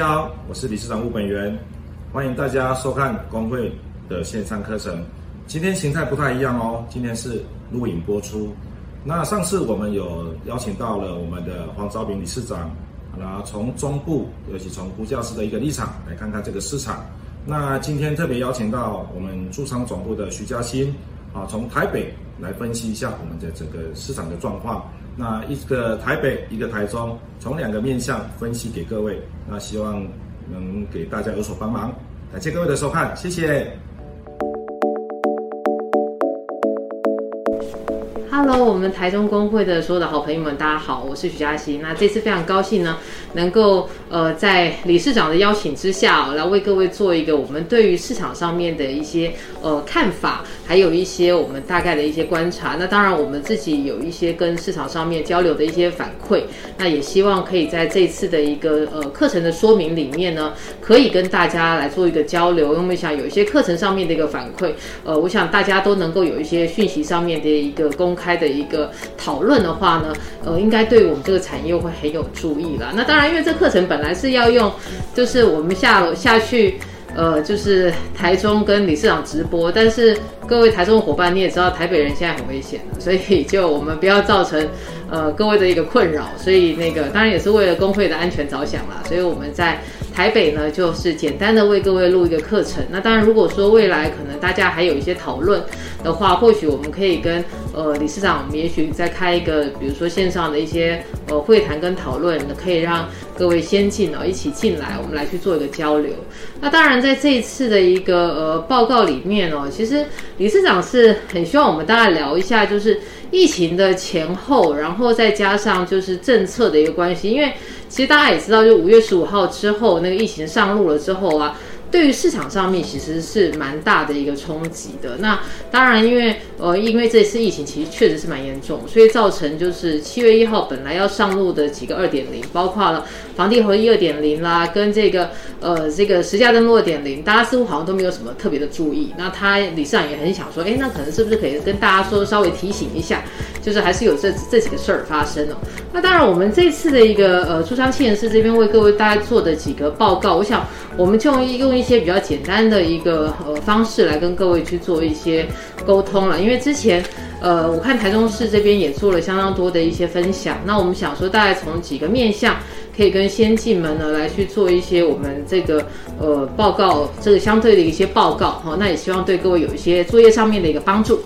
家好，我是理事长吴本元，欢迎大家收看工会的线上课程。今天形态不太一样哦，今天是录影播出。那上次我们有邀请到了我们的黄昭平理事长，那从中部，尤其从估价师的一个立场来看看这个市场。那今天特别邀请到我们驻仓总部的徐嘉欣，啊，从台北来分析一下我们的整个市场的状况。那一个台北，一个台中，从两个面向分析给各位。那希望能给大家有所帮忙。感谢各位的收看，谢谢。Hello，我们台中工会的所有的好朋友们，大家好，我是徐嘉欣。那这次非常高兴呢，能够呃在理事长的邀请之下，来为各位做一个我们对于市场上面的一些呃看法，还有一些我们大概的一些观察。那当然我们自己有一些跟市场上面交流的一些反馈，那也希望可以在这次的一个呃课程的说明里面呢，可以跟大家来做一个交流。因为我们想有一些课程上面的一个反馈，呃，我想大家都能够有一些讯息上面的一个公开。的一个讨论的话呢，呃，应该对我们这个产业会很有助益啦。那当然，因为这课程本来是要用，就是我们下下去，呃，就是台中跟理事长直播，但是各位台中的伙伴，你也知道台北人现在很危险的，所以就我们不要造成呃各位的一个困扰，所以那个当然也是为了工会的安全着想啦，所以我们在。台北呢，就是简单的为各位录一个课程。那当然，如果说未来可能大家还有一些讨论的话，或许我们可以跟呃理事长，我们也许再开一个，比如说线上的一些呃会谈跟讨论，可以让各位先进哦一起进来，我们来去做一个交流。那当然，在这一次的一个呃报告里面哦，其实理事长是很希望我们大家聊一下，就是疫情的前后，然后再加上就是政策的一个关系，因为。其实大家也知道，就五月十五号之后，那个疫情上路了之后啊。对于市场上面其实是蛮大的一个冲击的。那当然，因为呃，因为这次疫情其实确实是蛮严重，所以造成就是七月一号本来要上路的几个二点零，包括了房地合一二点零啦，跟这个呃这个实价登录二点零，大家似乎好像都没有什么特别的注意。那他理事长也很想说，哎，那可能是不是可以跟大家说稍微提醒一下，就是还是有这这几个事儿发生哦。那当然，我们这次的一个呃驻仓企研室这边为各位大家做的几个报告，我想我们就用一。一些比较简单的一个呃方式来跟各位去做一些沟通了，因为之前呃我看台中市这边也做了相当多的一些分享，那我们想说大概从几个面向可以跟先进们呢来去做一些我们这个呃报告，这个相对的一些报告哈，那也希望对各位有一些作业上面的一个帮助。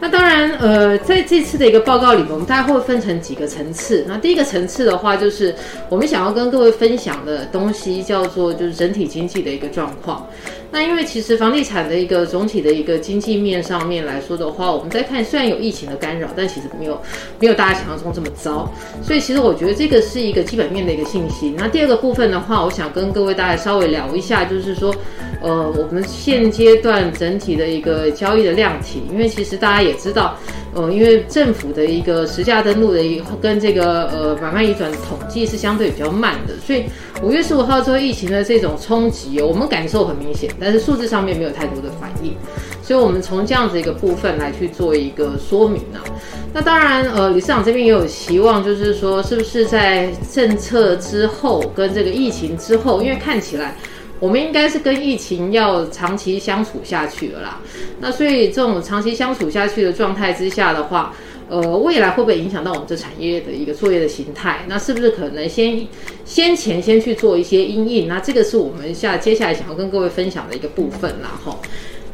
那当然，呃，在这次的一个报告里，我们大概会分成几个层次。那第一个层次的话，就是我们想要跟各位分享的东西，叫做就是整体经济的一个状况。那因为其实房地产的一个总体的一个经济面上面来说的话，我们在看虽然有疫情的干扰，但其实没有没有大家想象中这么糟。所以其实我觉得这个是一个基本面的一个信息。那第二个部分的话，我想跟各位大家稍微聊一下，就是说，呃，我们现阶段整体的一个交易的量体，因为其实大家也知道。呃，因为政府的一个实价登录的一个跟这个呃买卖移转统计是相对比较慢的，所以五月十五号之后疫情的这种冲击，我们感受很明显，但是数字上面没有太多的反应，所以我们从这样子一个部分来去做一个说明啊。那当然，呃，理事长这边也有期望，就是说是不是在政策之后跟这个疫情之后，因为看起来。我们应该是跟疫情要长期相处下去了啦，那所以这种长期相处下去的状态之下的话，呃，未来会不会影响到我们这产业的一个作业的形态？那是不是可能先先前先去做一些因应？那这个是我们下接下来想要跟各位分享的一个部分啦，吼。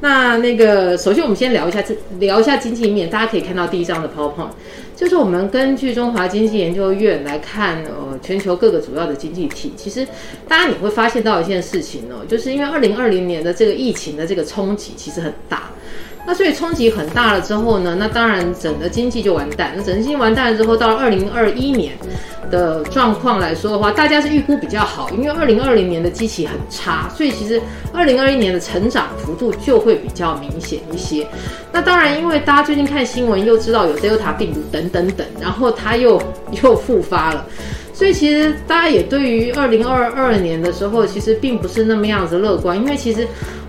那那个，首先我们先聊一下这聊一下经济面，大家可以看到第一张的 PowerPoint，就是我们根据中华经济研究院来看，呃，全球各个主要的经济体，其实大家你会发现到一件事情哦，就是因为二零二零年的这个疫情的这个冲击其实很大。那所以冲击很大了之后呢，那当然整个经济就完蛋。那整个经济完蛋了之后，到二零二一年的状况来说的话，大家是预估比较好，因为二零二零年的基期很差，所以其实二零二一年的成长幅度就会比较明显一些。那当然，因为大家最近看新闻又知道有 Delta 病毒等等等，然后它又又复发了。所以其实大家也对于二零二二年的时候，其实并不是那么样子乐观，因为其实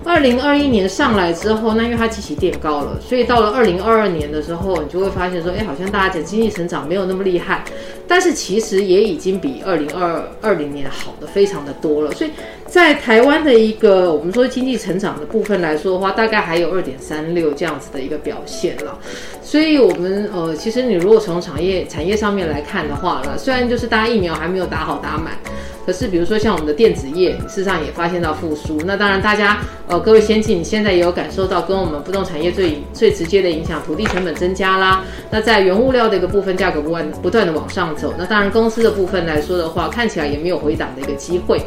二零二一年上来之后，那因为它基期垫高了，所以到了二零二二年的时候，你就会发现说，哎，好像大家的经济成长没有那么厉害，但是其实也已经比二零二二零年好的非常的多了。所以在台湾的一个我们说经济成长的部分来说的话，大概还有二点三六这样子的一个表现了。所以我们呃，其实你如果从产业产业上面来看的话呢，虽然就是大家疫苗还没有打好打满。可是，比如说像我们的电子业，事实上也发现到复苏。那当然，大家呃，各位先进，你现在也有感受到跟我们不动产业最最直接的影响，土地成本增加啦。那在原物料的一个部分，价格不断不断的往上走。那当然，公司的部分来说的话，看起来也没有回档的一个机会。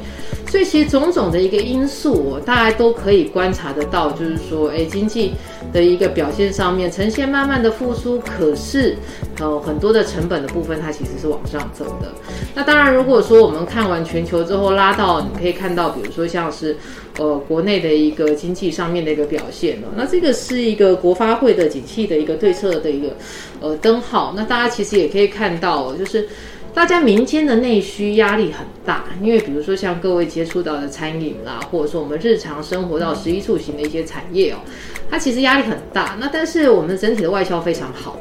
所以，其实种种的一个因素，大家都可以观察得到，就是说，哎，经济的一个表现上面呈现慢慢的复苏。可是，呃，很多的成本的部分，它其实是往上走的。那当然，如果说我们看完全球之后拉到，你可以看到，比如说像是，呃，国内的一个经济上面的一个表现呢，那这个是一个国发会的景气的一个对策的一个呃灯号。那大家其实也可以看到，就是大家民间的内需压力很大，因为比如说像各位接触到的餐饮啦，或者说我们日常生活到食衣住行的一些产业哦，它其实压力很大。那但是我们整体的外销非常好。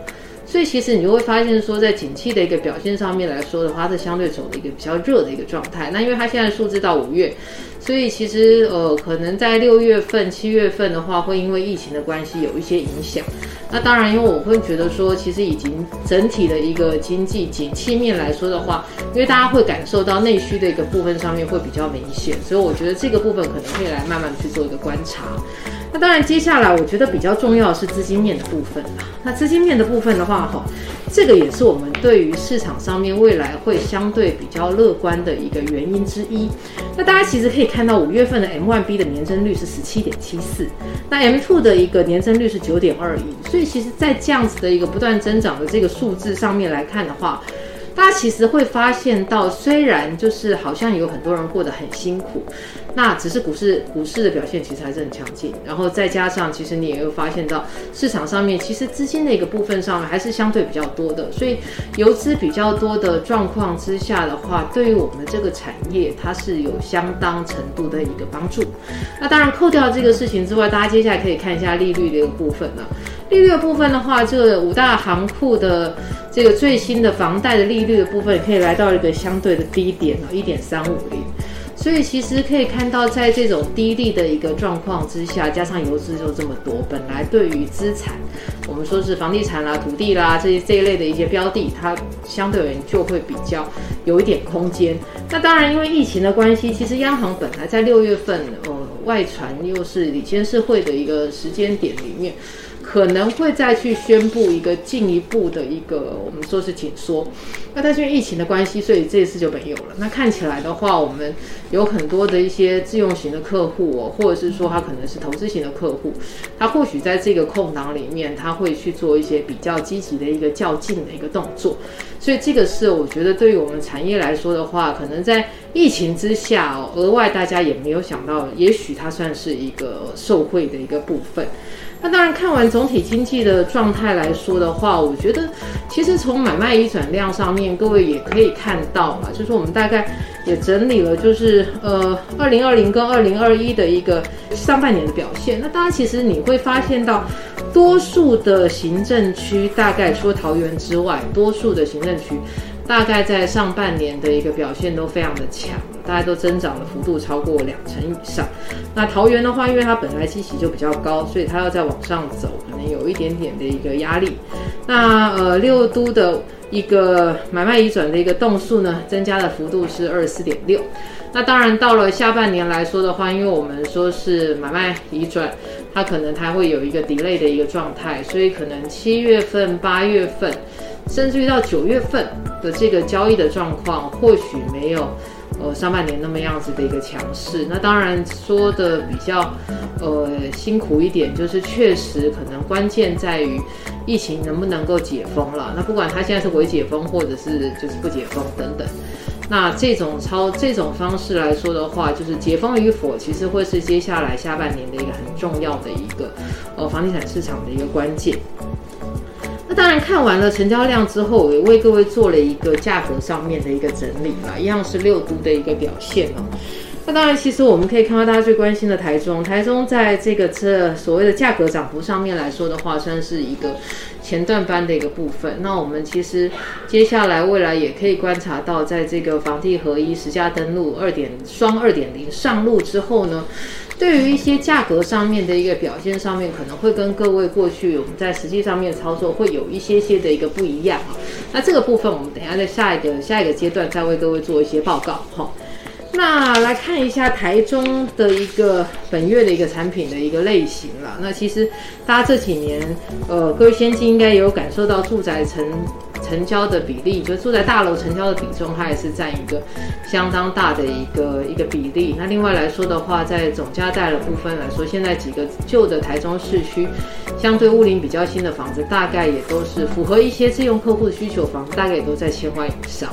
所以其实你就会发现说，在景气的一个表现上面来说的话，它是相对走的一个比较热的一个状态。那因为它现在数字到五月，所以其实呃，可能在六月份、七月份的话，会因为疫情的关系有一些影响。那当然，因为我会觉得说，其实已经整体的一个经济景气面来说的话，因为大家会感受到内需的一个部分上面会比较明显，所以我觉得这个部分可能可以来慢慢去做一个观察。那当然，接下来我觉得比较重要的是资金面的部分啦。那资金面的部分的话，哈，这个也是我们对于市场上面未来会相对比较乐观的一个原因之一。那大家其实可以看到，五月份的 M1B 的年增率是十七点七四，那 M2 的一个年增率是九点二一。所以，其实，在这样子的一个不断增长的这个数字上面来看的话，大家其实会发现到，虽然就是好像有很多人过得很辛苦，那只是股市股市的表现其实还是很强劲。然后再加上，其实你也会发现到市场上面其实资金的一个部分上面还是相对比较多的。所以游资比较多的状况之下的话，对于我们的这个产业，它是有相当程度的一个帮助。那当然扣掉这个事情之外，大家接下来可以看一下利率的一个部分了。利率的部分的话，这个五大行库的这个最新的房贷的利率的部分，也可以来到一个相对的低点哦，一点三五零。所以其实可以看到，在这种低利的一个状况之下，加上游资就这么多，本来对于资产，我们说是房地产啦、土地啦这这一类的一些标的，它相对而言就会比较有一点空间。那当然，因为疫情的关系，其实央行本来在六月份，呃，外传又是理监事会的一个时间点里面。可能会再去宣布一个进一步的一个，我们说是紧缩。那但是因为疫情的关系，所以这一次就没有了。那看起来的话，我们有很多的一些自用型的客户哦，或者是说他可能是投资型的客户，他或许在这个空档里面，他会去做一些比较积极的一个较劲的一个动作。所以这个是我觉得对于我们产业来说的话，可能在疫情之下哦，额外大家也没有想到，也许它算是一个受惠的一个部分。那当然，看完总体经济的状态来说的话，我觉得其实从买卖移转量上面，各位也可以看到嘛，就是我们大概也整理了，就是呃，二零二零跟二零二一的一个上半年的表现。那大家其实你会发现到，多数的行政区，大概除了桃园之外，多数的行政区。大概在上半年的一个表现都非常的强，大家都增长的幅度超过两成以上。那桃园的话，因为它本来基期就比较高，所以它要再往上走，可能有一点点的一个压力。那呃，六都的一个买卖移转的一个栋数呢，增加的幅度是二十四点六。那当然到了下半年来说的话，因为我们说是买卖移转，它可能它会有一个 delay 的一个状态，所以可能七月份、八月份。甚至于到九月份的这个交易的状况，或许没有呃上半年那么样子的一个强势。那当然说的比较呃辛苦一点，就是确实可能关键在于疫情能不能够解封了。那不管它现在是微解封，或者是就是不解封等等，那这种操这种方式来说的话，就是解封与否，其实会是接下来下半年的一个很重要的一个呃房地产市场的一个关键。当然，看完了成交量之后，也为各位做了一个价格上面的一个整理啦，一样是六都的一个表现哦。那当然，其实我们可以看到大家最关心的台中，台中在这个这所谓的价格涨幅上面来说的话，算是一个前段班的一个部分。那我们其实接下来未来也可以观察到，在这个房地合一实价登录二点双二点零上路之后呢，对于一些价格上面的一个表现上面，可能会跟各位过去我们在实际上面操作会有一些些的一个不一样啊。那这个部分我们等一下在下一个下一个阶段再为各位做一些报告哈。那来看一下台中的一个本月的一个产品的一个类型了。那其实大家这几年，呃，各位先进应该也有感受到住宅成成交的比例，就住宅大楼成交的比重，它也是占一个相当大的一个一个比例。那另外来说的话，在总价带的部分来说，现在几个旧的台中市区，相对物龄比较新的房子，大概也都是符合一些自用客户的需求房，大概也都在千万以上。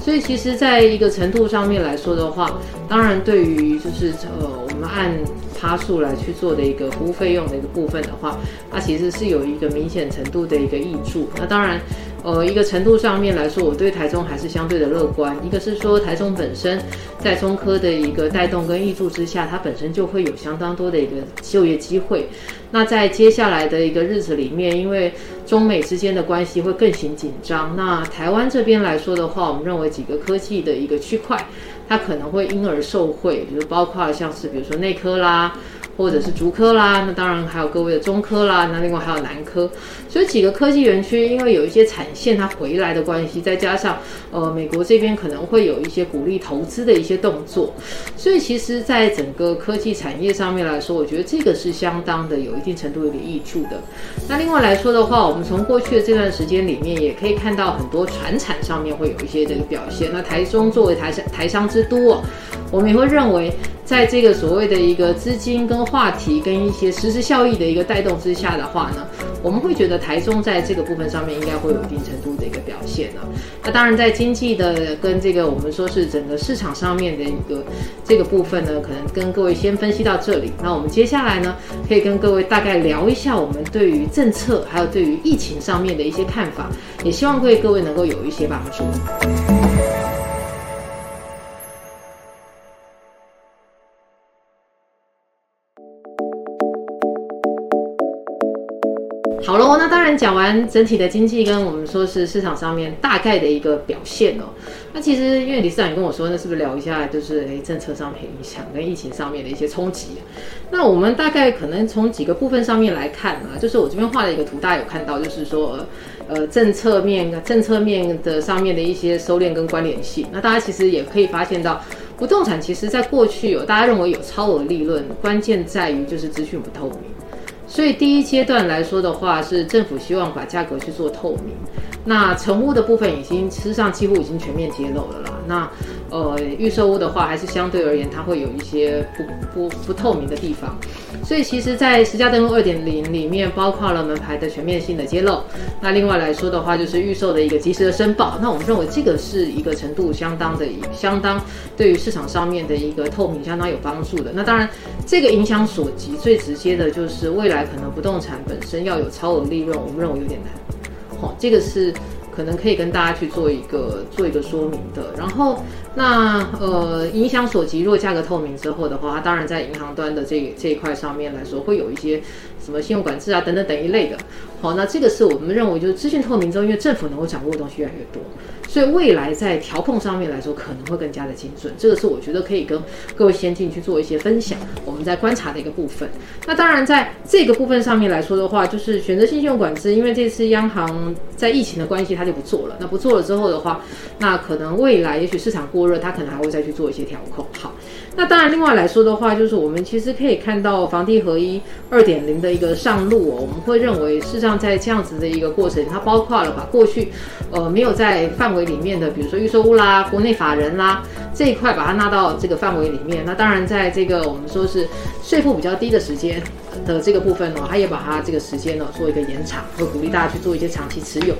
所以其实，在一个程度上面来说的话，当然对于就是呃，我们按趴数来去做的一个服务费用的一个部分的话，它其实是有一个明显程度的一个益处。那当然。呃，一个程度上面来说，我对台中还是相对的乐观。一个是说，台中本身在中科的一个带动跟挹注之下，它本身就会有相当多的一个就业机会。那在接下来的一个日子里面，因为中美之间的关系会更形紧张，那台湾这边来说的话，我们认为几个科技的一个区块，它可能会因而受惠，比如包括像是比如说内科啦。或者是竹科啦，那当然还有各位的中科啦，那另外还有南科，所以几个科技园区，因为有一些产线它回来的关系，再加上呃美国这边可能会有一些鼓励投资的一些动作，所以其实在整个科技产业上面来说，我觉得这个是相当的有一定程度有点益处的。那另外来说的话，我们从过去的这段时间里面，也可以看到很多传产上面会有一些这个表现。那台中作为台商台商之都哦，我们也会认为。在这个所谓的一个资金跟话题跟一些实质效益的一个带动之下的话呢，我们会觉得台中在这个部分上面应该会有一定程度的一个表现呢。那当然在经济的跟这个我们说是整个市场上面的一个这个部分呢，可能跟各位先分析到这里。那我们接下来呢，可以跟各位大概聊一下我们对于政策还有对于疫情上面的一些看法，也希望对各位能够有一些帮助。然讲完整体的经济跟我们说是市场上面大概的一个表现哦。那其实因为理事长也跟我说，那是不是聊一下就是诶政策上面影响跟疫情上面的一些冲击？那我们大概可能从几个部分上面来看啊，就是我这边画了一个图，大家有看到，就是说呃政策面政策面的上面的一些收敛跟关联性。那大家其实也可以发现到，不动产其实在过去有大家认为有超额利润，关键在于就是资讯不透明。所以第一阶段来说的话，是政府希望把价格去做透明。那成屋的部分已经事实上几乎已经全面揭露了啦。那呃预售屋的话，还是相对而言它会有一些不不不透明的地方。所以其实，在实价登录二点零里面，包括了门牌的全面性的揭露。那另外来说的话，就是预售的一个及时的申报。那我们认为这个是一个程度相当的、相当对于市场上面的一个透明相当有帮助的。那当然，这个影响所及最直接的就是未来可能不动产本身要有超额利润，我们认为有点难。好，这个是可能可以跟大家去做一个做一个说明的。然后，那呃，影响所及，如果价格透明之后的话，它当然在银行端的这这一块上面来说，会有一些什么信用管制啊等等等一类的。好，那这个是我们认为就是资讯透明之后，因为政府能够掌握的东西越来越多。所以未来在调控上面来说，可能会更加的精准。这个是我觉得可以跟各位先进去做一些分享。我们在观察的一个部分。那当然在这个部分上面来说的话，就是选择性信用管制，因为这次央行在疫情的关系，它就不做了。那不做了之后的话，那可能未来也许市场过他，可能还会再去做一些调控。好，那当然另外来说的话，就是我们其实可以看到房地合一二点零的一个上路哦。我们会认为，事实上在这样子的一个过程，它包括了把过去呃没有在范围。里面的，比如说预售屋啦、国内法人啦这一块，把它纳到这个范围里面。那当然，在这个我们说是税负比较低的时间的这个部分呢，它也把它这个时间呢做一个延长，会鼓励大家去做一些长期持有。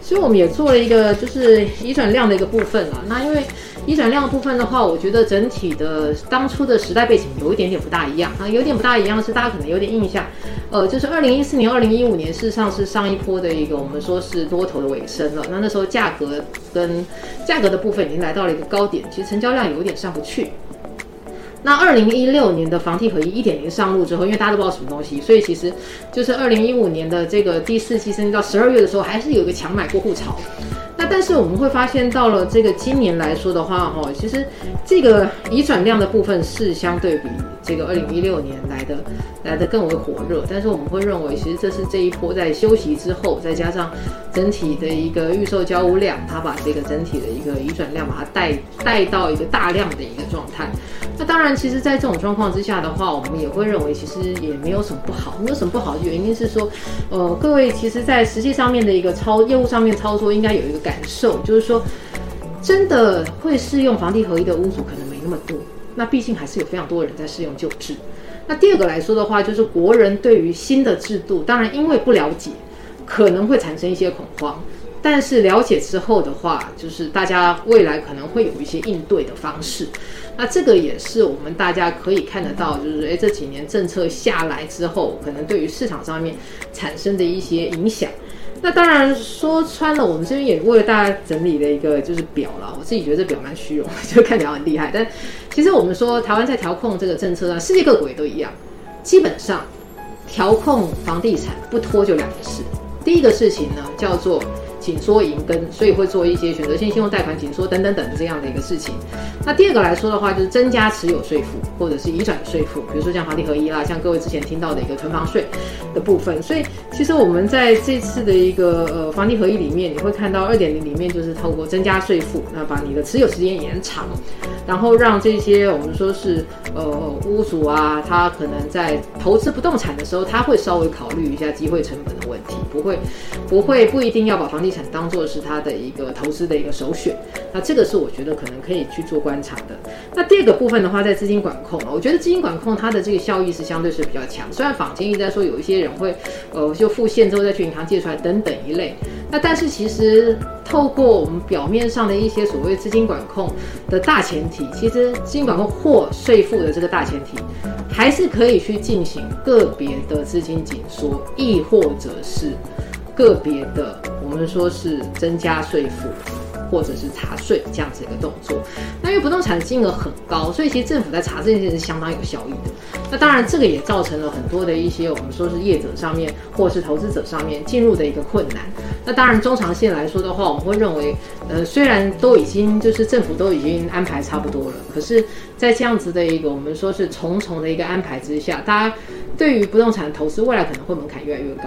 所以我们也做了一个就是移转量的一个部分啊。那因为移转量的部分的话，我觉得整体的当初的时代背景有一点点不大一样啊，有点不大一样是大家可能有点印象。呃，就是二零一四年、二零一五年，事实上是上一波的一个我们说是多头的尾声了。那那时候价格跟价格的部分已经来到了一个高点，其实成交量有点上不去。那二零一六年的房地合一一点零上路之后，因为大家都不知道什么东西，所以其实就是二零一五年的这个第四季甚至到十二月的时候，还是有一个强买过户潮。但是我们会发现，到了这个今年来说的话，哈，其实这个移转量的部分是相对比这个二零一六年来的来的更为火热。但是我们会认为，其实这是这一波在休息之后，再加上整体的一个预售交屋量，它把这个整体的一个移转量把它带带到一个大量的一个状态。那当然，其实，在这种状况之下的话，我们也会认为，其实也没有什么不好。没有什么不好的原因是说，呃，各位其实，在实际上面的一个操业务上面操作，应该有一个感受，就是说，真的会适用房地合一的屋主可能没那么多。那毕竟还是有非常多人在适用旧制。那第二个来说的话，就是国人对于新的制度，当然因为不了解，可能会产生一些恐慌。但是了解之后的话，就是大家未来可能会有一些应对的方式。那这个也是我们大家可以看得到，就是诶，这几年政策下来之后，可能对于市场上面产生的一些影响。那当然说穿了，我们这边也为了大家整理了一个就是表了。我自己觉得这表蛮虚荣，就看起来很厉害。但其实我们说台湾在调控这个政策上，世界各国也都一样，基本上调控房地产不拖就两个事。第一个事情呢，叫做。紧缩银根，所以会做一些选择性信用贷款紧缩等等等这样的一个事情。那第二个来说的话，就是增加持有税负或者是移转税负，比如说像房地合一啦，像各位之前听到的一个囤房税的部分。所以其实我们在这次的一个呃房地合一里面，你会看到二点零里面就是透过增加税负，那把你的持有时间延长，然后让这些我们说是呃屋主啊，他可能在投资不动产的时候，他会稍微考虑一下机会成本的问题，不会不会不一定要把房地产当做是他的一个投资的一个首选，那这个是我觉得可能可以去做观察的。那第二个部分的话，在资金管控，我觉得资金管控它的这个效益是相对是比较强。虽然坊间一直在说有一些人会，呃，就付现之后再去银行借出来等等一类，那但是其实透过我们表面上的一些所谓资金管控的大前提，其实资金管控或税负的这个大前提，还是可以去进行个别的资金紧缩，亦或者是。个别的，我们说是增加税负，或者是查税这样子一个动作。那因为不动产金额很高，所以其实政府在查这件事是相当有效益的。那当然，这个也造成了很多的一些我们说是业者上面，或者是投资者上面进入的一个困难。那当然，中长线来说的话，我们会认为，呃，虽然都已经就是政府都已经安排差不多了，可是，在这样子的一个我们说是重重的一个安排之下，大家对于不动产投资未来可能会门槛越来越高。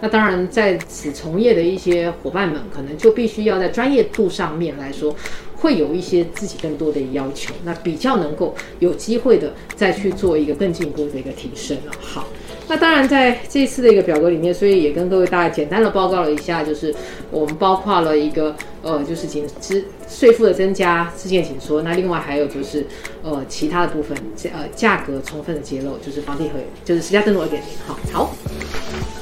那当然，在此从业的一些伙伴们，可能就必须要在专业度上面来说，会有一些自己更多的要求，那比较能够有机会的再去做一个更进一步的一个提升了。好，那当然在这次的一个表格里面，所以也跟各位大家简单的报告了一下，就是我们包括了一个呃，就是紧支税负的增加、事件紧缩，那另外还有就是呃其他的部分，呃价格充分的揭露，就是房地合，就是实价登录二点零。好，好。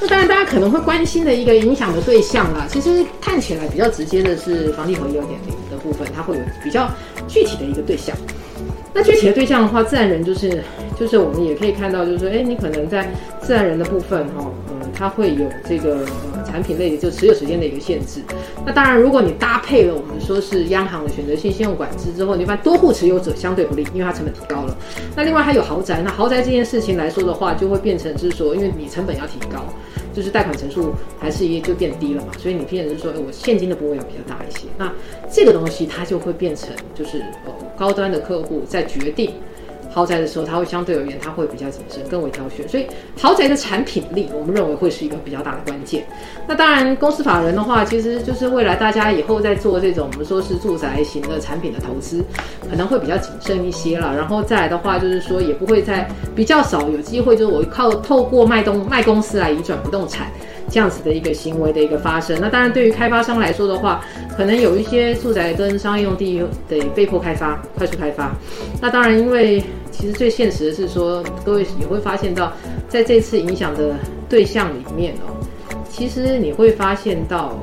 那当然，大家可能会关心的一个影响的对象啦，其实看起来比较直接的是房地合一二点零的部分，它会有比较具体的一个对象。那具体的对象的话，自然人就是就是我们也可以看到，就是说，哎，你可能在自然人的部分，哈，呃，它会有这个呃产品类的就持有时间的一个限制。那当然，如果你搭配了我们说是央行的选择性信用管制之后，你发现多户持有者相对不利，因为它成本提高了。那另外还有豪宅，那豪宅这件事情来说的话，就会变成是说，因为你成本要提高。就是贷款成数还是也就变低了嘛，所以你变成是说，哎，我现金的部位要比较大一些，那这个东西它就会变成就是呃高端的客户在决定。豪宅的时候，它会相对而言，它会比较谨慎，更为挑选。所以，豪宅的产品力，我们认为会是一个比较大的关键。那当然，公司法人的话，其实就是未来大家以后在做这种我们说是住宅型的产品的投资，可能会比较谨慎一些了。然后再来的话，就是说也不会再比较少有机会，就是我靠透过卖东卖公司来移转不动产。这样子的一个行为的一个发生，那当然对于开发商来说的话，可能有一些住宅跟商业用地得被迫开发、快速开发。那当然，因为其实最现实的是说，各位也会发现到，在这次影响的对象里面哦，其实你会发现到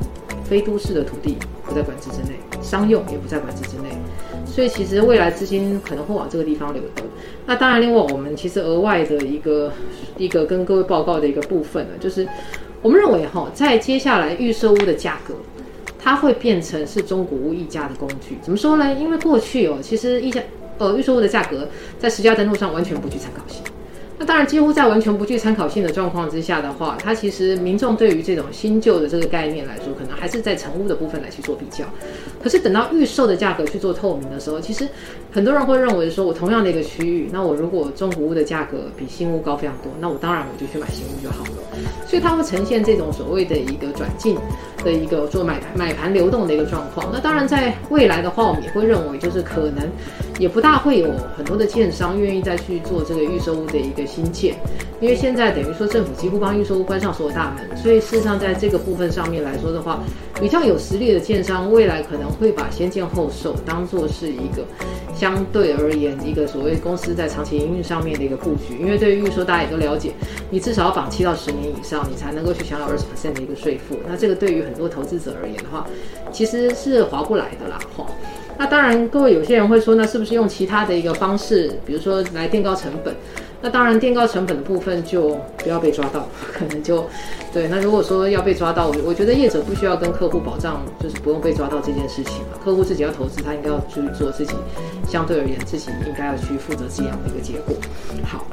非都市的土地不在管制之内，商用也不在管制之内，所以其实未来资金可能会往这个地方流动。那当然，另外我们其实额外的一个一个跟各位报告的一个部分呢，就是。我们认为哈，在接下来预售屋的价格，它会变成是中古屋溢价的工具。怎么说呢？因为过去哦，其实溢价呃预售屋的价格在实价登录上完全不具参考性。那当然，几乎在完全不具参考性的状况之下的话，它其实民众对于这种新旧的这个概念来说，可能还是在成屋的部分来去做比较。可是等到预售的价格去做透明的时候，其实很多人会认为说，我同样的一个区域，那我如果中古屋的价格比新屋高非常多，那我当然我就去买新屋就好了。所以它会呈现这种所谓的一个转进的一个做买买盘流动的一个状况。那当然，在未来的话，我们也会认为就是可能也不大会有很多的建商愿意再去做这个预售屋的一个。新建，因为现在等于说政府几乎帮预售屋关上所有大门，所以事实上在这个部分上面来说的话，比较有实力的建商未来可能会把先建后售当做是一个相对而言一个所谓公司在长期营运上面的一个布局。因为对于预售大家也都了解，你至少要绑七到十年以上，你才能够去享有二十%的一个税负。那这个对于很多投资者而言的话，其实是划不来的啦。哈，那当然各位有些人会说，那是不是用其他的一个方式，比如说来垫高成本？那当然，垫高成本的部分就不要被抓到，可能就对。那如果说要被抓到，我我觉得业者不需要跟客户保障，就是不用被抓到这件事情了。客户自己要投资，他应该要去做自己相对而言自己应该要去负责这样的一个结果。好，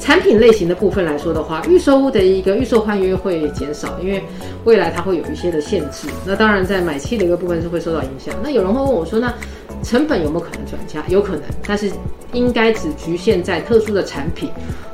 产品类型的部分来说的话，预售屋的一个预售换约会减少，因为未来它会有一些的限制。那当然，在买气的一个部分是会受到影响。那有人会问我说，那成本有没有可能转嫁？有可能，但是。应该只局限在特殊的产品，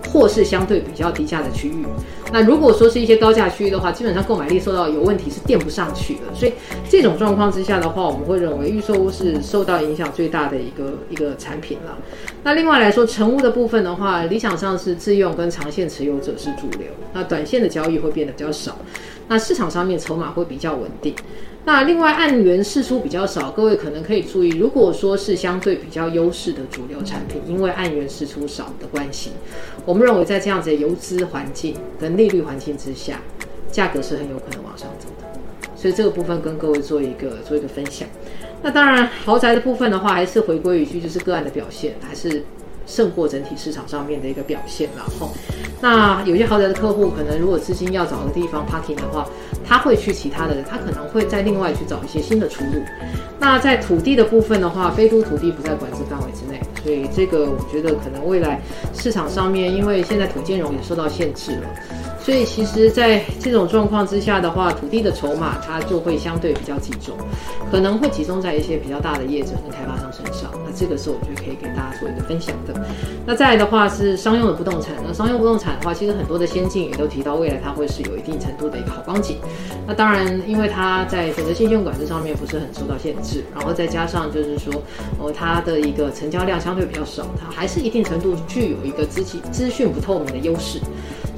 或是相对比较低价的区域。那如果说是一些高价区域的话，基本上购买力受到有问题，是垫不上去的。所以这种状况之下的话，我们会认为预售屋是受到影响最大的一个一个产品了。那另外来说，成屋的部分的话，理想上是自用跟长线持有者是主流，那短线的交易会变得比较少。那市场上面筹码会比较稳定。那另外案源释出比较少，各位可能可以注意，如果说是相对比较优势的主流产品，因为案源释出少的关系，我们认为在这样子的游资环境跟利率环境之下，价格是很有可能往上走的。所以这个部分跟各位做一个做一个分享。那当然豪宅的部分的话，还是回归一句，就是个案的表现还是。胜过整体市场上面的一个表现，然后，那有些豪宅的客户可能如果资金要找个地方 parking 的话，他会去其他的，他可能会再另外去找一些新的出路。那在土地的部分的话，非都土地不在管制范围之内，所以这个我觉得可能未来市场上面，因为现在土建融也受到限制了。所以其实，在这种状况之下的话，土地的筹码它就会相对比较集中，可能会集中在一些比较大的业者跟开发商身上。那这个是我觉得可以给大家做一个分享的。那再来的话是商用的不动产。那商用不动产的话，其实很多的先进也都提到，未来它会是有一定程度的一个好光景。那当然，因为它在选择性信用管制上面不是很受到限制，然后再加上就是说，哦，它的一个成交量相对比较少，它还是一定程度具有一个资金资讯不透明的优势。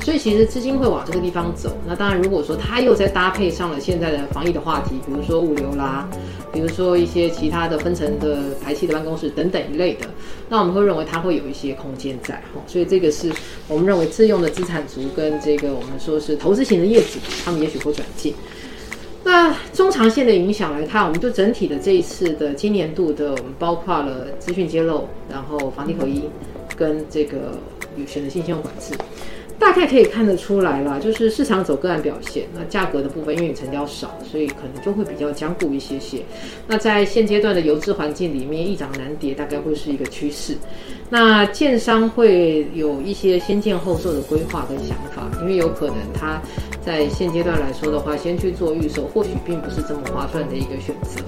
所以其实资金会往这个地方走。那当然，如果说它又再搭配上了现在的防疫的话题，比如说物流啦，比如说一些其他的分层的排气的办公室等等一类的，那我们会认为它会有一些空间在哈。所以这个是我们认为自用的资产族跟这个我们说是投资型的业主，他们也许会转进。那中长线的影响来看，我们就整体的这一次的今年度的，我们包括了资讯揭露，然后房地合一跟这个有选择性信用管制。大概可以看得出来了，就是市场走个案表现，那价格的部分因为成交少，所以可能就会比较僵固一些些。那在现阶段的游资环境里面，易涨难跌，大概会是一个趋势。那建商会有一些先建后售的规划跟想法，因为有可能他在现阶段来说的话，先去做预售，或许并不是这么划算的一个选择。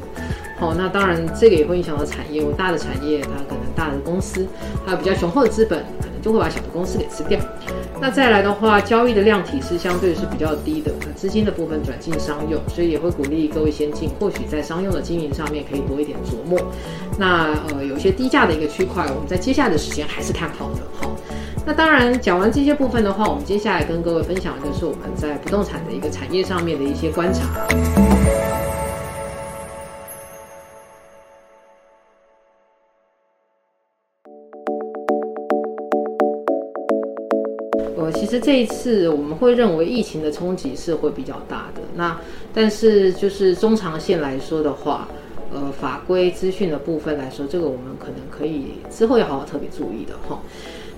好，那当然这个也会影响到产业，有大的产业，它可能大的公司，还有比较雄厚的资本，可能就会把小的公司给吃掉。那再来的话，交易的量体是相对是比较低的，那资金的部分转进商用，所以也会鼓励各位先进，或许在商用的经营上面可以多一点琢磨。那呃，有一些低价的一个区块，我们在接下来的时间还是看好的。好，那当然讲完这些部分的话，我们接下来跟各位分享的就是我们在不动产的一个产业上面的一些观察。其实这一次我们会认为疫情的冲击是会比较大的。那但是就是中长线来说的话，呃，法规资讯的部分来说，这个我们可能可以之后要好好特别注意的哈。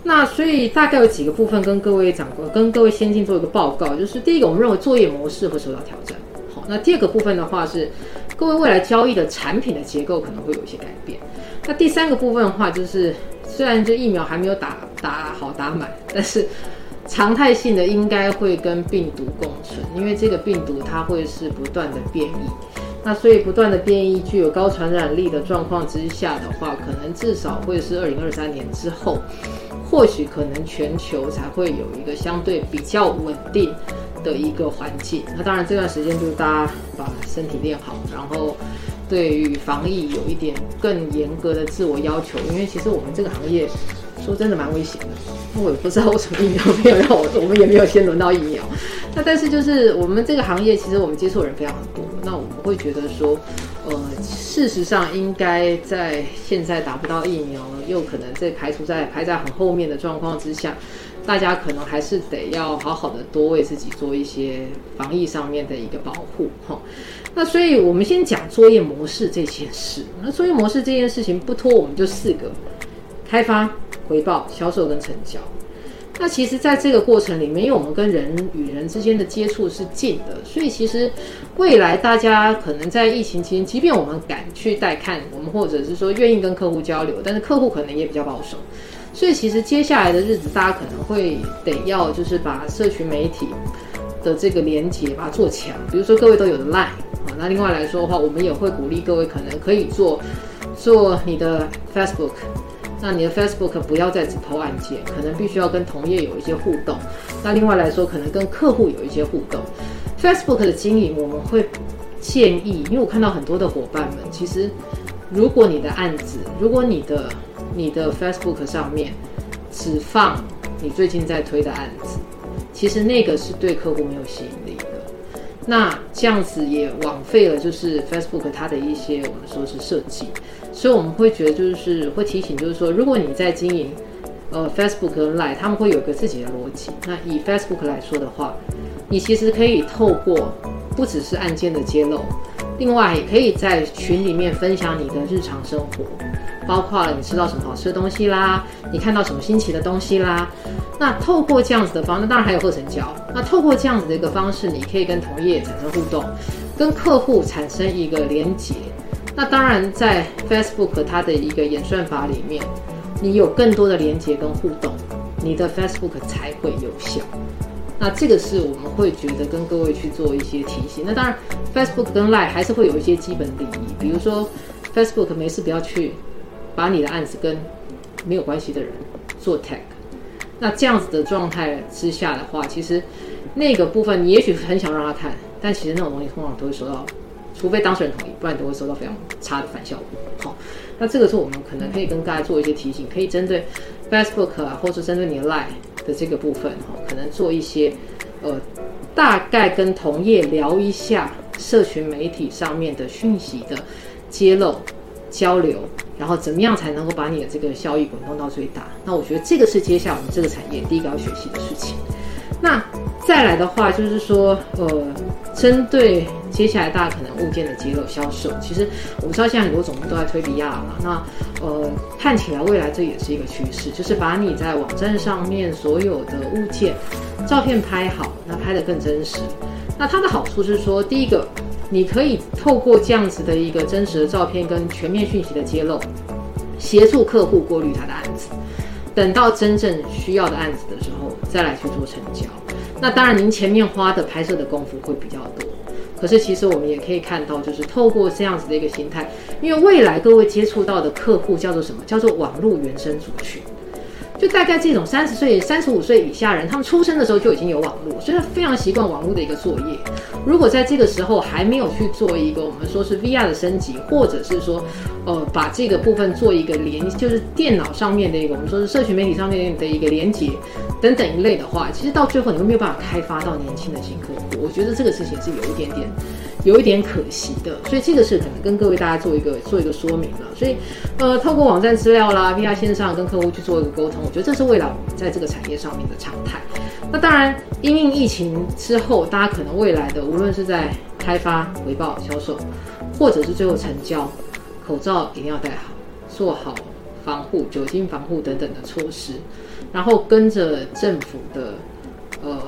那所以大概有几个部分跟各位讲过，跟各位先进做一个报告，就是第一个，我们认为作业模式会受到挑战。好，那第二个部分的话是。各位未来交易的产品的结构可能会有一些改变。那第三个部分的话，就是虽然这疫苗还没有打打好打满，但是常态性的应该会跟病毒共存，因为这个病毒它会是不断的变异。那所以不断的变异，具有高传染力的状况之下的话，可能至少会是二零二三年之后，或许可能全球才会有一个相对比较稳定的一个环境。那当然这段时间就是大家把身体练好，然后对于防疫有一点更严格的自我要求，因为其实我们这个行业说真的蛮危险的。我也不知道为什么疫苗没有让我，我们也没有先轮到疫苗。那但是就是我们这个行业，其实我们接触人非常多。那我们会觉得说，呃，事实上应该在现在打不到疫苗，又可能在排除在排在很后面的状况之下，大家可能还是得要好好的多为自己做一些防疫上面的一个保护哈。那所以我们先讲作业模式这件事。那作业模式这件事情不拖我们就四个：开发、回报、销售跟成交。那其实，在这个过程里面，因为我们跟人与人之间的接触是近的，所以其实未来大家可能在疫情期间，即便我们敢去带看，我们或者是说愿意跟客户交流，但是客户可能也比较保守，所以其实接下来的日子，大家可能会得要就是把社群媒体的这个连接把它做强，比如说各位都有的 Line 啊，那另外来说的话，我们也会鼓励各位可能可以做做你的 Facebook。那你的 Facebook 不要再只投案件，可能必须要跟同业有一些互动。那另外来说，可能跟客户有一些互动。Facebook 的经营，我们会建议，因为我看到很多的伙伴们，其实如果你的案子，如果你的你的 Facebook 上面只放你最近在推的案子，其实那个是对客户没有吸引力的。那这样子也枉费了，就是 Facebook 它的一些我们说是设计。所以我们会觉得，就是会提醒，就是说，如果你在经营，呃，Facebook 跟 Line，他们会有个自己的逻辑。那以 Facebook 来说的话，你其实可以透过不只是案件的揭露，另外也可以在群里面分享你的日常生活，包括了你吃到什么好吃的东西啦，你看到什么新奇的东西啦。那透过这样子的方式，那当然还有后成交。那透过这样子的一个方式，你可以跟同业产生互动，跟客户产生一个连结。那当然，在 Facebook 它的一个演算法里面，你有更多的连接跟互动，你的 Facebook 才会有效。那这个是我们会觉得跟各位去做一些提醒。那当然，Facebook 跟 Line 还是会有一些基本礼仪，比如说 Facebook 没事不要去把你的案子跟没有关系的人做 tag。那这样子的状态之下的话，其实那个部分你也许很想让他看，但其实那种东西通常都会收到。除非当事人同意，不然都会收到非常差的反效果。好，那这个是我们可能可以跟大家做一些提醒，可以针对 Facebook 啊，或者针对你的 Line 的这个部分，哈，可能做一些呃，大概跟同业聊一下社群媒体上面的讯息的揭露交流，然后怎么样才能够把你的这个效益滚动到最大？那我觉得这个是接下来我们这个产业第一个要学习的事情。那再来的话，就是说，呃，针对接下来大家可能物件的揭露销售，其实我们知道现在很多总部都在推 VR 嘛，那呃，看起来未来这也是一个趋势，就是把你在网站上面所有的物件照片拍好，那拍得更真实。那它的好处是说，第一个，你可以透过这样子的一个真实的照片跟全面讯息的揭露，协助客户过滤他的案子，等到真正需要的案子的时候，再来去做成交。那当然，您前面花的拍摄的功夫会比较多，可是其实我们也可以看到，就是透过这样子的一个心态，因为未来各位接触到的客户叫做什么？叫做网络原生族群。就大概这种三十岁、三十五岁以下人，他们出生的时候就已经有网络，所以他非常习惯网络的一个作业。如果在这个时候还没有去做一个我们说是 VR 的升级，或者是说，呃，把这个部分做一个连，就是电脑上面的一个我们说是社群媒体上面的一个连接等等一类的话，其实到最后你都没有办法开发到年轻的新客户。我觉得这个事情是有一点点。有一点可惜的，所以这个是可能跟各位大家做一个做一个说明了。所以，呃，透过网站资料啦，VR 线上跟客户去做一个沟通，我觉得这是未来我们在这个产业上面的常态。那当然，因应疫情之后，大家可能未来的无论是在开发、回报、销售，或者是最后成交，口罩一定要戴好，做好防护、酒精防护等等的措施，然后跟着政府的呃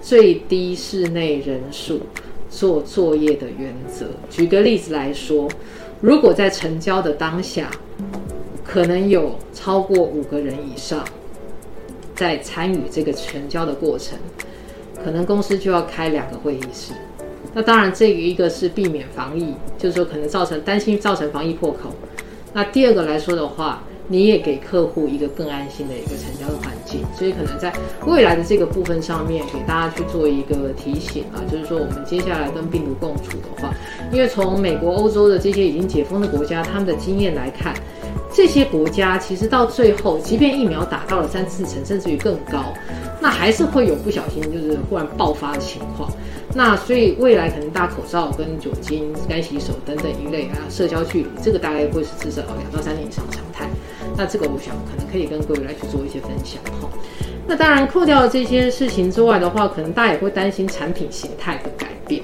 最低室内人数。做作业的原则。举个例子来说，如果在成交的当下，可能有超过五个人以上在参与这个成交的过程，可能公司就要开两个会议室。那当然，这个一个是避免防疫，就是说可能造成担心造成防疫破口。那第二个来说的话，你也给客户一个更安心的一个成交的环境。所以可能在未来的这个部分上面，给大家去做一个提醒啊，就是说我们接下来跟病毒共处的话，因为从美国、欧洲的这些已经解封的国家，他们的经验来看，这些国家其实到最后，即便疫苗打到了三四成，甚至于更高，那还是会有不小心就是忽然爆发的情况。那所以未来可能戴口罩、跟酒精、干洗手等等一类啊，社交距离，这个大概会是至少两到三年以上的常态。那这个我想可能可以跟各位来去做一些分享哈。那当然扣掉这些事情之外的话，可能大家也会担心产品形态的改变。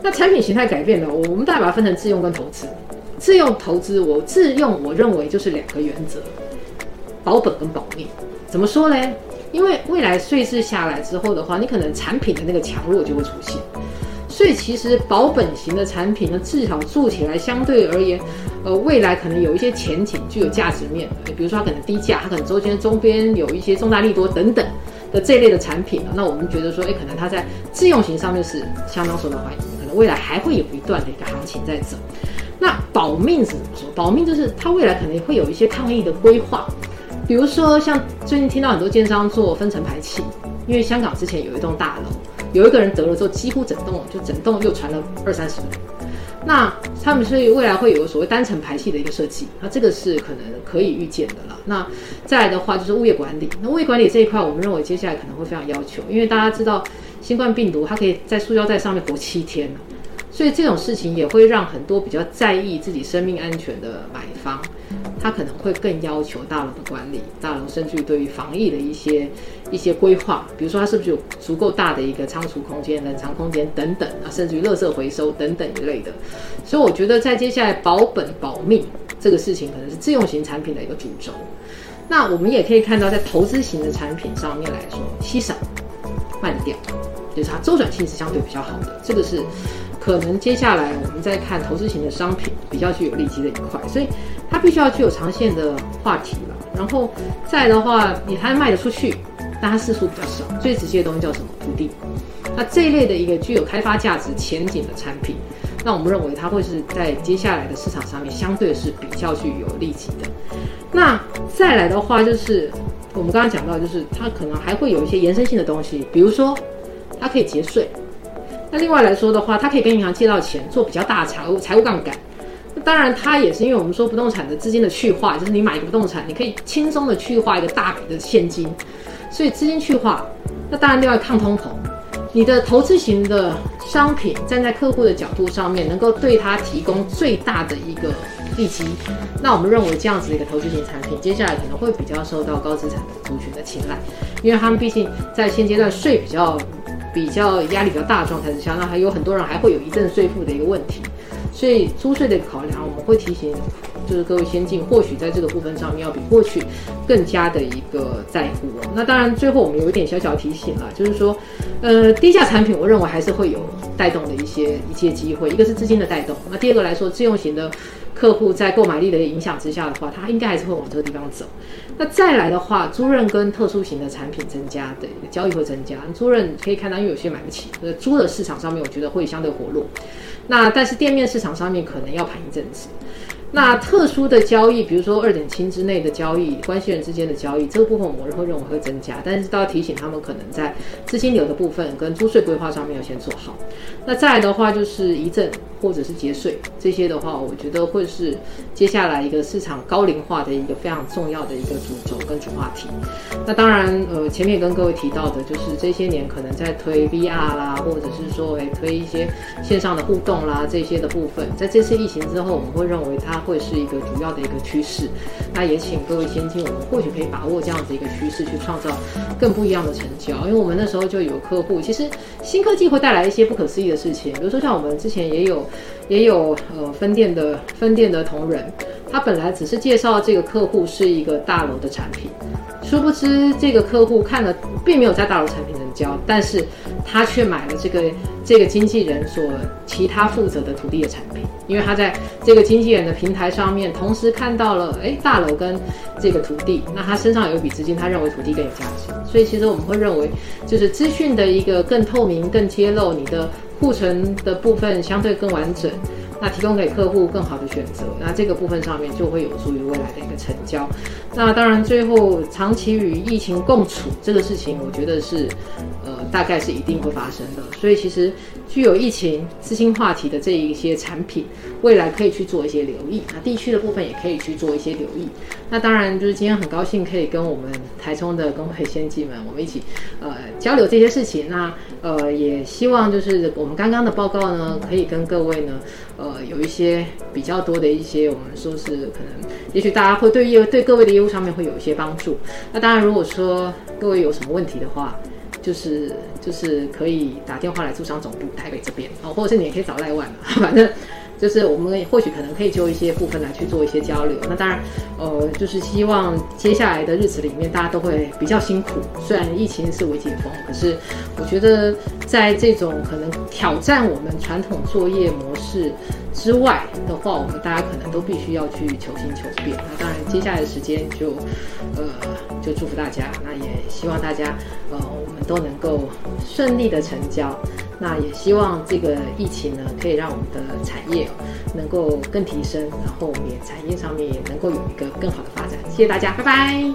那产品形态改变呢，我们大概把它分成自用跟投资。自用投资，我自用我认为就是两个原则：保本跟保命。怎么说呢？因为未来税制下来之后的话，你可能产品的那个强弱就会出现，所以其实保本型的产品呢，至少做起来相对而言，呃，未来可能有一些前景具有价值面，比如说它可能低价，它可能周边周边有一些重大利多等等的这一类的产品，那我们觉得说，哎，可能它在自用型上面是相当受到欢迎，可能未来还会有一段的一个行情在走。那保命是怎么说？保命就是它未来可能会有一些抗疫的规划。比如说，像最近听到很多建商做分层排气，因为香港之前有一栋大楼，有一个人得了之后，几乎整栋就整栋又传了二三十个人。那他们所以未来会有所谓单层排气的一个设计，那这个是可能可以预见的了。那再来的话就是物业管理，那物业管理这一块，我们认为接下来可能会非常要求，因为大家知道新冠病毒它可以在塑胶袋上面活七天，所以这种事情也会让很多比较在意自己生命安全的买方。他可能会更要求大楼的管理，大楼甚至于对于防疫的一些一些规划，比如说它是不是有足够大的一个仓储空间、冷藏空间等等啊，甚至于垃圾回收等等一类的。所以我觉得在接下来保本保命这个事情，可能是自用型产品的一个主轴。那我们也可以看到，在投资型的产品上面来说，稀少慢掉，就是它周转性是相对比较好的，这个是。可能接下来我们再看投资型的商品比较具有利基的一块，所以它必须要具有长线的话题了。然后再的话，你还卖得出去，但它释出比较少。最直接的东西叫什么？土地。那这一类的一个具有开发价值前景的产品，那我们认为它会是在接下来的市场上面相对是比较具有利基的。那再来的话，就是我们刚刚讲到，就是它可能还会有一些延伸性的东西，比如说它可以节税。那另外来说的话，它可以跟银行借到钱，做比较大的财务财务杠杆。那当然，它也是因为我们说不动产的资金的去化，就是你买一个不动产，你可以轻松的去化一个大笔的现金，所以资金去化。那当然，另外抗通膨，你的投资型的商品，站在客户的角度上面，能够对他提供最大的一个利基。那我们认为这样子的一个投资型产品，接下来可能会比较受到高资产的族群的青睐，因为他们毕竟在现阶段税比较。比较压力比较大的状态之下，那还有很多人还会有遗赠税负的一个问题，所以租税的考量，我们会提醒，就是各位先进，或许在这个部分上面要比过去更加的一个在乎。那当然，最后我们有一点小小提醒了，就是说，呃，低价产品，我认为还是会有带动的一些一些机会，一个是资金的带动，那第二个来说，自用型的。客户在购买力的影响之下的话，他应该还是会往这个地方走。那再来的话，租赁跟特殊型的产品增加的一个交易会增加。租赁可以看到，因为有些买不起，呃，租的市场上面我觉得会相对活络。那但是店面市场上面可能要盘一阵子。那特殊的交易，比如说二点七之内的交易，关系人之间的交易，这个部分我们会认为会增加，但是都要提醒他们，可能在资金流的部分跟租税规划上面要先做好。那再来的话就是遗赠或者是节税这些的话，我觉得会是接下来一个市场高龄化的一个非常重要的一个主轴跟主话题。那当然，呃，前面也跟各位提到的就是这些年可能在推 VR 啦，或者是说诶推一些线上的互动啦这些的部分，在这次疫情之后，我们会认为它。会是一个主要的一个趋势，那也请各位先进，我们或许可以把握这样子一个趋势，去创造更不一样的成交。因为我们那时候就有客户，其实新科技会带来一些不可思议的事情，比如说像我们之前也有也有呃分店的分店的同仁，他本来只是介绍这个客户是一个大楼的产品，殊不知这个客户看了并没有在大楼产品成交，但是他却买了这个这个经纪人所其他负责的土地的产品，因为他在这个经纪人的平台上面同时看到了哎大楼跟这个土地，那他身上有一笔资金，他认为土地更有价值，所以其实我们会认为就是资讯的一个更透明、更揭露，你的库存的部分相对更完整。那提供给客户更好的选择，那这个部分上面就会有助于未来的一个成交。那当然，最后长期与疫情共处这个事情，我觉得是，呃，大概是一定会发生的。所以其实具有疫情资金话题的这一些产品，未来可以去做一些留意。那地区的部分也可以去做一些留意。那当然，就是今天很高兴可以跟我们台中的工会先进们，我们一起呃交流这些事情。那呃也希望就是我们刚刚的报告呢，可以跟各位呢，呃，有一些比较多的一些，我们说是可能，也许大家会对业对各位的业务上面会有一些帮助。那当然，如果说各位有什么问题的话，就是就是可以打电话来驻商总部台北这边哦，或者是你也可以找赖万，反正。就是我们或许可能可以就一些部分来去做一些交流。那当然，呃，就是希望接下来的日子里面，大家都会比较辛苦。虽然疫情是未解封，可是我觉得在这种可能挑战我们传统作业模式之外的话，我们大家可能都必须要去求新求变。那当然，接下来的时间就，呃，就祝福大家。那也希望大家，呃，我们都能够顺利的成交。那也希望这个疫情呢，可以让我们的产业能够更提升，然后我们也产业上面也能够有一个更好的发展。谢谢大家，拜拜。